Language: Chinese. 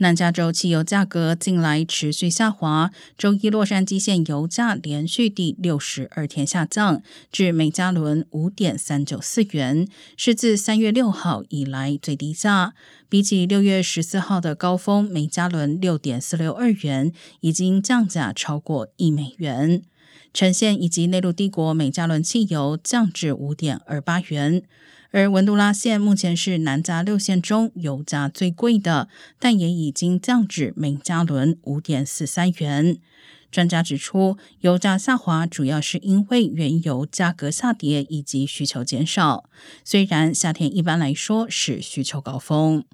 南加州汽油价格近来持续下滑，周一洛杉矶县油价连续第六十二天下降，至每加仑五点三九四元，是自三月六号以来最低价。比起六月十四号的高峰每加仑六点四六二元，已经降价超过一美元。呈现以及内陆帝国每加仑汽油降至五点二八元。而文都拉县目前是南加六县中油价最贵的，但也已经降至每加仑五点四三元。专家指出，油价下滑主要是因为原油价格下跌以及需求减少。虽然夏天一般来说是需求高峰。